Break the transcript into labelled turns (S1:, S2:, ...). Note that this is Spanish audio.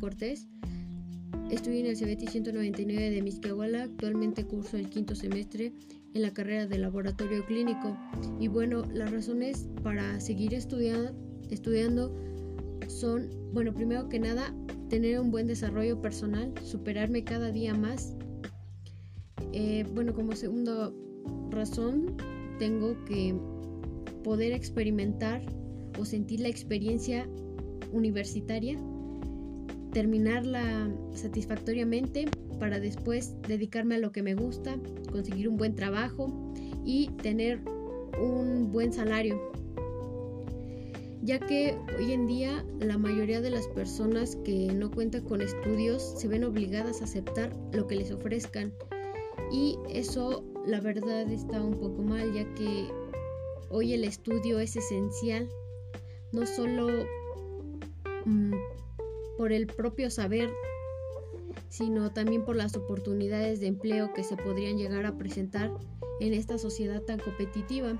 S1: Cortés. Estudio en el CBT 199 de Misquiahuala. Actualmente curso el quinto semestre en la carrera de laboratorio clínico. Y bueno, las razones para seguir estudiando, estudiando son, bueno, primero que nada, tener un buen desarrollo personal, superarme cada día más. Eh, bueno, como segunda razón, tengo que poder experimentar o sentir la experiencia universitaria, terminarla satisfactoriamente para después dedicarme a lo que me gusta, conseguir un buen trabajo y tener un buen salario. Ya que hoy en día la mayoría de las personas que no cuentan con estudios se ven obligadas a aceptar lo que les ofrezcan. Y eso la verdad está un poco mal, ya que hoy el estudio es esencial, no solo mm, por el propio saber sino también por las oportunidades de empleo que se podrían llegar a presentar en esta sociedad tan competitiva.